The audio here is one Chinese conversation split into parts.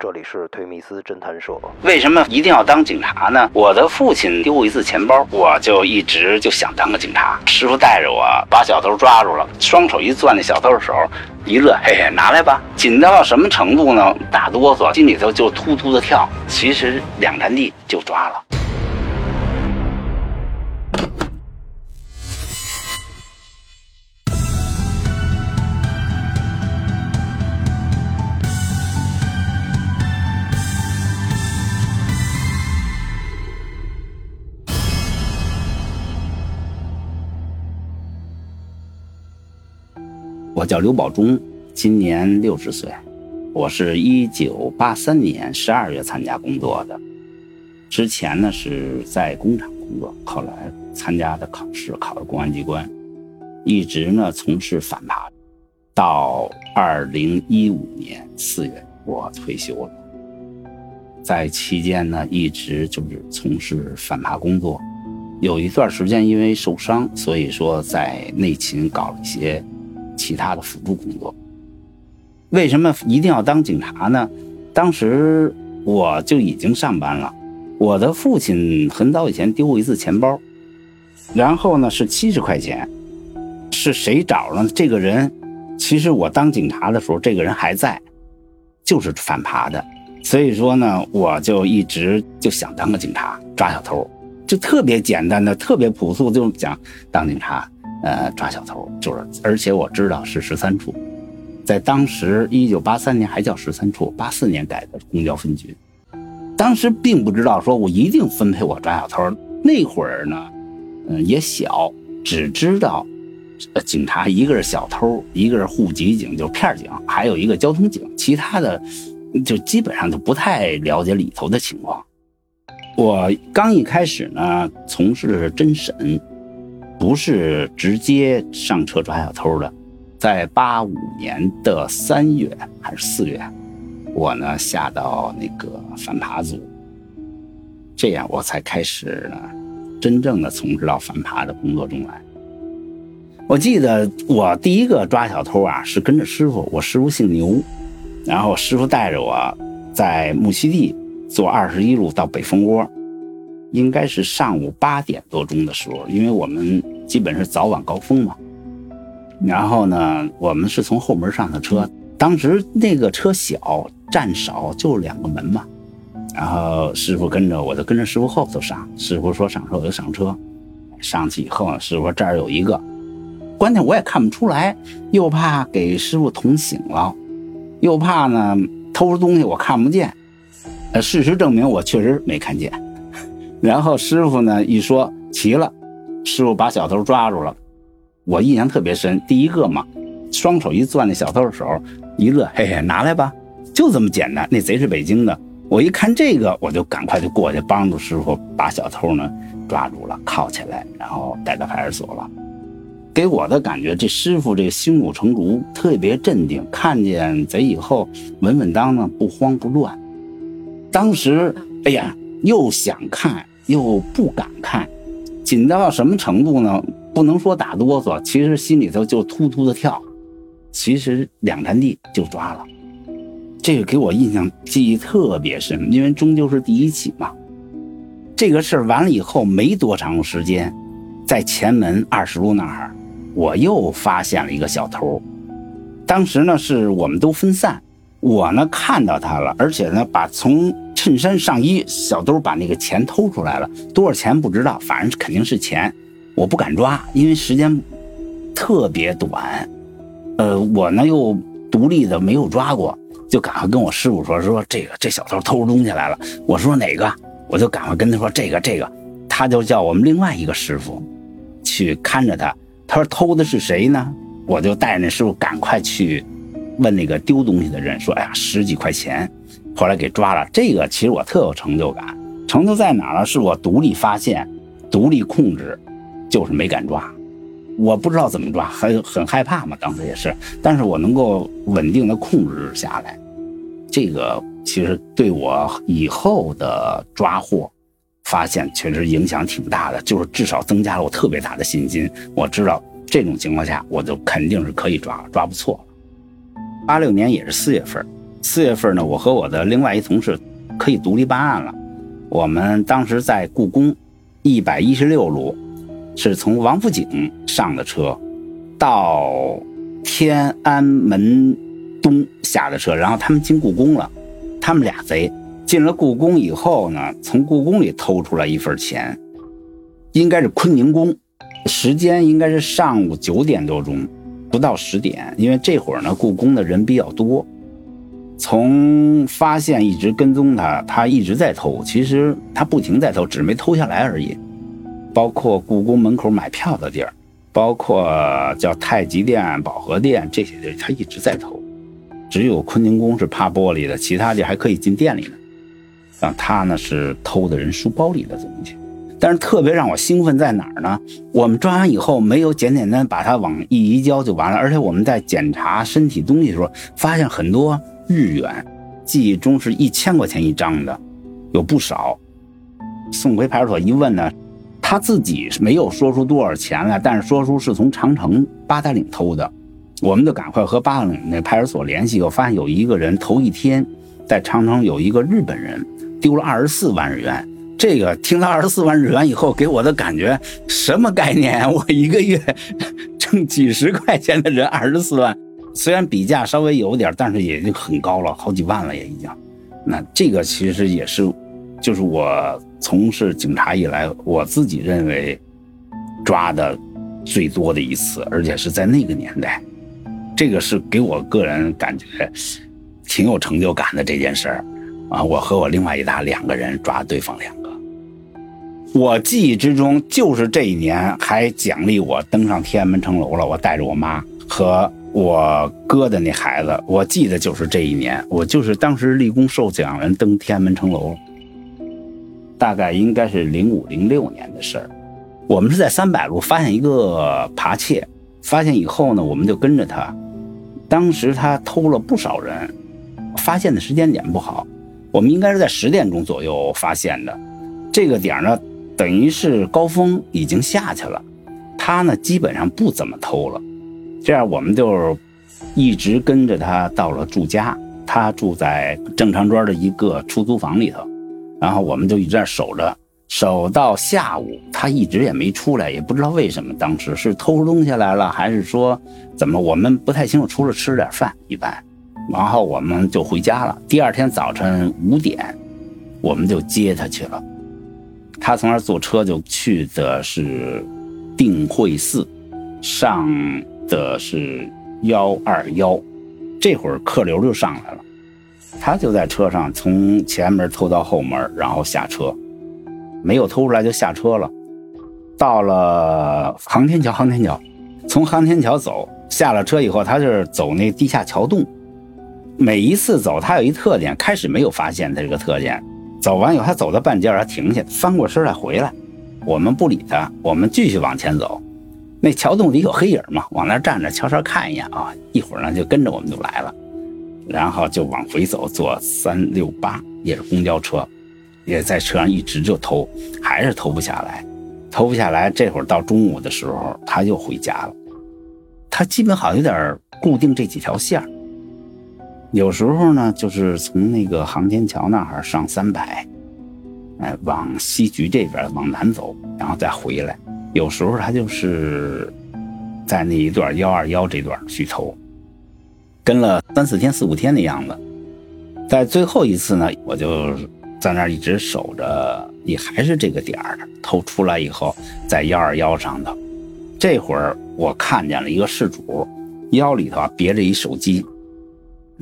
这里是推密斯侦探社。为什么一定要当警察呢？我的父亲丢过一次钱包，我就一直就想当个警察。师傅带着我把小偷抓住了，双手一攥那小偷的手，一乐，嘿嘿，拿来吧。紧张到什么程度呢？打哆嗦，心里头就突突的跳。其实两站地就抓了。我叫刘宝忠，今年六十岁。我是一九八三年十二月参加工作的，之前呢是在工厂工作，后来参加的考试，考了公安机关，一直呢从事反扒，到二零一五年四月我退休了。在期间呢，一直就是从事反扒工作，有一段时间因为受伤，所以说在内勤搞了一些。其他的辅助工作，为什么一定要当警察呢？当时我就已经上班了。我的父亲很早以前丢过一次钱包，然后呢是七十块钱，是谁找了这个人？其实我当警察的时候，这个人还在，就是反扒的。所以说呢，我就一直就想当个警察，抓小偷，就特别简单的、特别朴素，就想当警察。呃，抓小偷就是，而且我知道是十三处，在当时一九八三年还叫十三处，八四年改的公交分局。当时并不知道说我一定分配我抓小偷，那会儿呢，嗯，也小，只知道，呃，警察一个是小偷，一个是户籍警，就是片警，还有一个交通警，其他的就基本上就不太了解里头的情况。我刚一开始呢，从事的是侦审。不是直接上车抓小偷的，在八五年的三月还是四月，我呢下到那个反扒组，这样我才开始呢真正的从事到反扒的工作中来。我记得我第一个抓小偷啊，是跟着师傅，我师傅姓牛，然后师傅带着我在木樨地坐二十一路到北蜂窝。应该是上午八点多钟的时候，因为我们基本是早晚高峰嘛。然后呢，我们是从后门上的车，当时那个车小，站少，就两个门嘛。然后师傅跟着，我就跟着师傅后头上。师傅说上车我就上车，上去以后，师傅说这儿有一个，关键我也看不出来，又怕给师傅捅醒了，又怕呢偷东西我看不见。呃，事实证明我确实没看见。然后师傅呢一说齐了，师傅把小偷抓住了，我印象特别深。第一个嘛，双手一攥那小偷的手，一乐，嘿嘿，拿来吧，就这么简单。那贼是北京的，我一看这个，我就赶快就过去帮助师傅把小偷呢抓住了，铐起来，然后带到派出所了。给我的感觉，这师傅这个胸有成竹，特别镇定，看见贼以后稳稳当当，不慌不乱。当时，哎呀，又想看。又不敢看，紧张到什么程度呢？不能说打哆嗦，其实心里头就突突的跳。其实两站地就抓了，这个给我印象记忆特别深，因为终究是第一起嘛。这个事儿完了以后没多长时间，在前门二十路那儿，我又发现了一个小偷。当时呢是我们都分散，我呢看到他了，而且呢把从。衬衫上衣，小兜把那个钱偷出来了，多少钱不知道，反正肯定是钱。我不敢抓，因为时间特别短。呃，我呢又独立的没有抓过，就赶快跟我师傅说说这个这小偷偷出东西来了。我说哪个？我就赶快跟他说这个这个。他就叫我们另外一个师傅去看着他。他说偷的是谁呢？我就带着那师傅赶快去问那个丢东西的人，说哎呀十几块钱。后来给抓了，这个其实我特有成就感。成就在哪儿呢？是我独立发现、独立控制，就是没敢抓。我不知道怎么抓，很很害怕嘛，当时也是。但是我能够稳定的控制下来，这个其实对我以后的抓获、发现确实影响挺大的，就是至少增加了我特别大的信心。我知道这种情况下，我就肯定是可以抓，抓不错。八六年也是四月份。四月份呢，我和我的另外一同事可以独立办案了。我们当时在故宫一百一十六路，是从王府井上的车，到天安门东下的车，然后他们进故宫了。他们俩贼进了故宫以后呢，从故宫里偷出来一份钱，应该是坤宁宫，时间应该是上午九点多钟，不到十点，因为这会儿呢，故宫的人比较多。从发现一直跟踪他，他一直在偷。其实他不停在偷，只是没偷下来而已。包括故宫门口买票的地儿，包括叫太极殿、保和殿这些地儿，他一直在偷。只有坤宁宫是怕玻璃的，其他地还可以进店里呢。让他呢是偷的人书包里的东西。但是特别让我兴奋在哪儿呢？我们抓完以后没有简简单把他往一移交就完了，而且我们在检查身体东西的时候，发现很多。日元，记忆中是一千块钱一张的，有不少。送回派出所一问呢，他自己没有说出多少钱来，但是说出是从长城八达岭偷的。我们就赶快和八达岭那派出所联系，我发现有一个人头一天在长城有一个日本人丢了二十四万日元。这个听到二十四万日元以后，给我的感觉什么概念？我一个月挣几十块钱的人，二十四万。虽然比价稍微有点，但是也就很高了，好几万了也已经。那这个其实也是，就是我从事警察以来，我自己认为抓的最多的一次，而且是在那个年代，这个是给我个人感觉挺有成就感的这件事儿啊。我和我另外一搭两个人抓对方两个，我记忆之中就是这一年还奖励我登上天安门城楼了，我带着我妈和。我哥的那孩子，我记得就是这一年，我就是当时立功受奖人登天安门城楼，大概应该是零五零六年的事儿。我们是在三百路发现一个扒窃，发现以后呢，我们就跟着他。当时他偷了不少人，发现的时间点不好，我们应该是在十点钟左右发现的。这个点呢，等于是高峰已经下去了，他呢基本上不怎么偷了。这样我们就一直跟着他到了住家，他住在正常庄的一个出租房里头，然后我们就一直在守着，守到下午，他一直也没出来，也不知道为什么，当时是偷东西来了，还是说怎么，我们不太清楚。除了吃点饭，一般，然后我们就回家了。第二天早晨五点，我们就接他去了，他从那儿坐车就去的是定慧寺，上。的是幺二幺，这会儿客流就上来了，他就在车上从前门偷到后门，然后下车，没有偷出来就下车了。到了航天桥，航天桥，从航天桥走下了车以后，他就是走那地下桥洞。每一次走，他有一特点，开始没有发现他这个特点，走完以后，他走到半截他停下，翻过身来回来，我们不理他，我们继续往前走。那桥洞里有黑影嘛？往那站着，悄悄看一眼啊！一会儿呢，就跟着我们就来了，然后就往回走，坐三六八也是公交车，也在车上一直就偷，还是偷不下来，偷不下来。这会儿到中午的时候，他又回家了。他基本好像有点固定这几条线有时候呢，就是从那个航天桥那儿上三百，哎，往西局这边往南走，然后再回来。有时候他就是在那一段幺二幺这段去偷，跟了三四天、四五天的样子。在最后一次呢，我就在那一直守着，也还是这个点儿。偷出来以后，在幺二幺上头，这会儿我看见了一个事主腰里头啊别着一手机，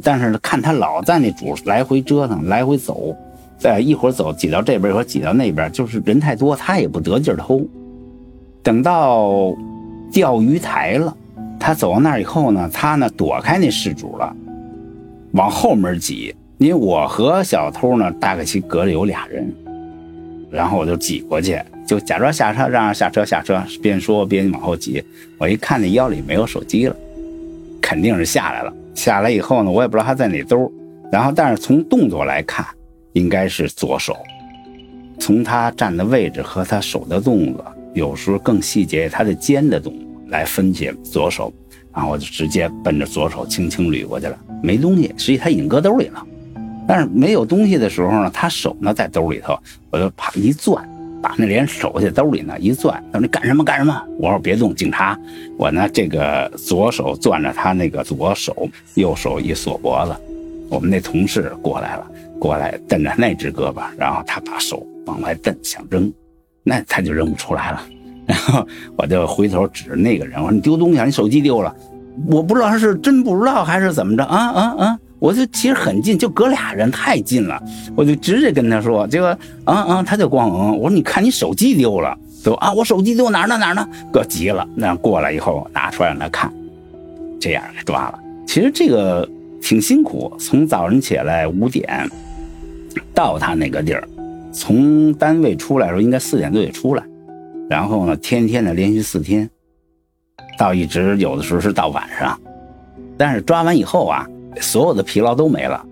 但是看他老在那主来回折腾、来回走，在一会儿走挤到这边，一会儿挤到那边，就是人太多，他也不得劲偷。等到钓鱼台了，他走到那儿以后呢，他呢躲开那事主了，往后门挤。因为我和小偷呢大概其隔着有俩人，然后我就挤过去，就假装下车，让下车下车，边说边往后挤。我一看那腰里没有手机了，肯定是下来了。下来以后呢，我也不知道他在哪兜，然后但是从动作来看，应该是左手。从他站的位置和他手的动作。有时候更细节，他的肩的动来分解左手，然后我就直接奔着左手轻轻捋过去了。没东西，实际他已经搁兜里了。但是没有东西的时候呢，他手呢在兜里头，我就啪一攥，把那连手在兜里呢一攥，他说你干什么干什么？我说别动，警察。我呢这个左手攥着他那个左手，右手一锁脖子。我们那同事过来了，过来蹬着那只胳膊，然后他把手往外蹬，想扔，那他就认不出来了。然后我就回头指着那个人，我说你丢东西，你手机丢了。我不知道他是真不知道还是怎么着啊啊啊！我就其实很近，就隔俩人太近了，我就直接跟他说，结果啊啊，他就光嗯，我说你看你手机丢了，都啊，我手机丢哪儿呢哪儿呢？哥急了，那过来以后拿出来让他看，这样给抓了。其实这个挺辛苦，从早晨起来五点到他那个地儿，从单位出来的时候应该四点多就出来，然后呢，天天的连续四天。到一直有的时候是到晚上，但是抓完以后啊，所有的疲劳都没了，